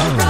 wrong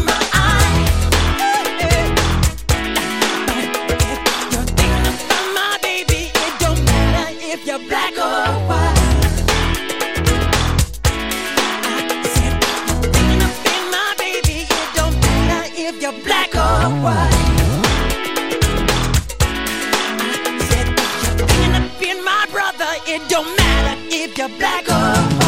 black or white. Said you're thinking of being my brother. It don't matter if you're black or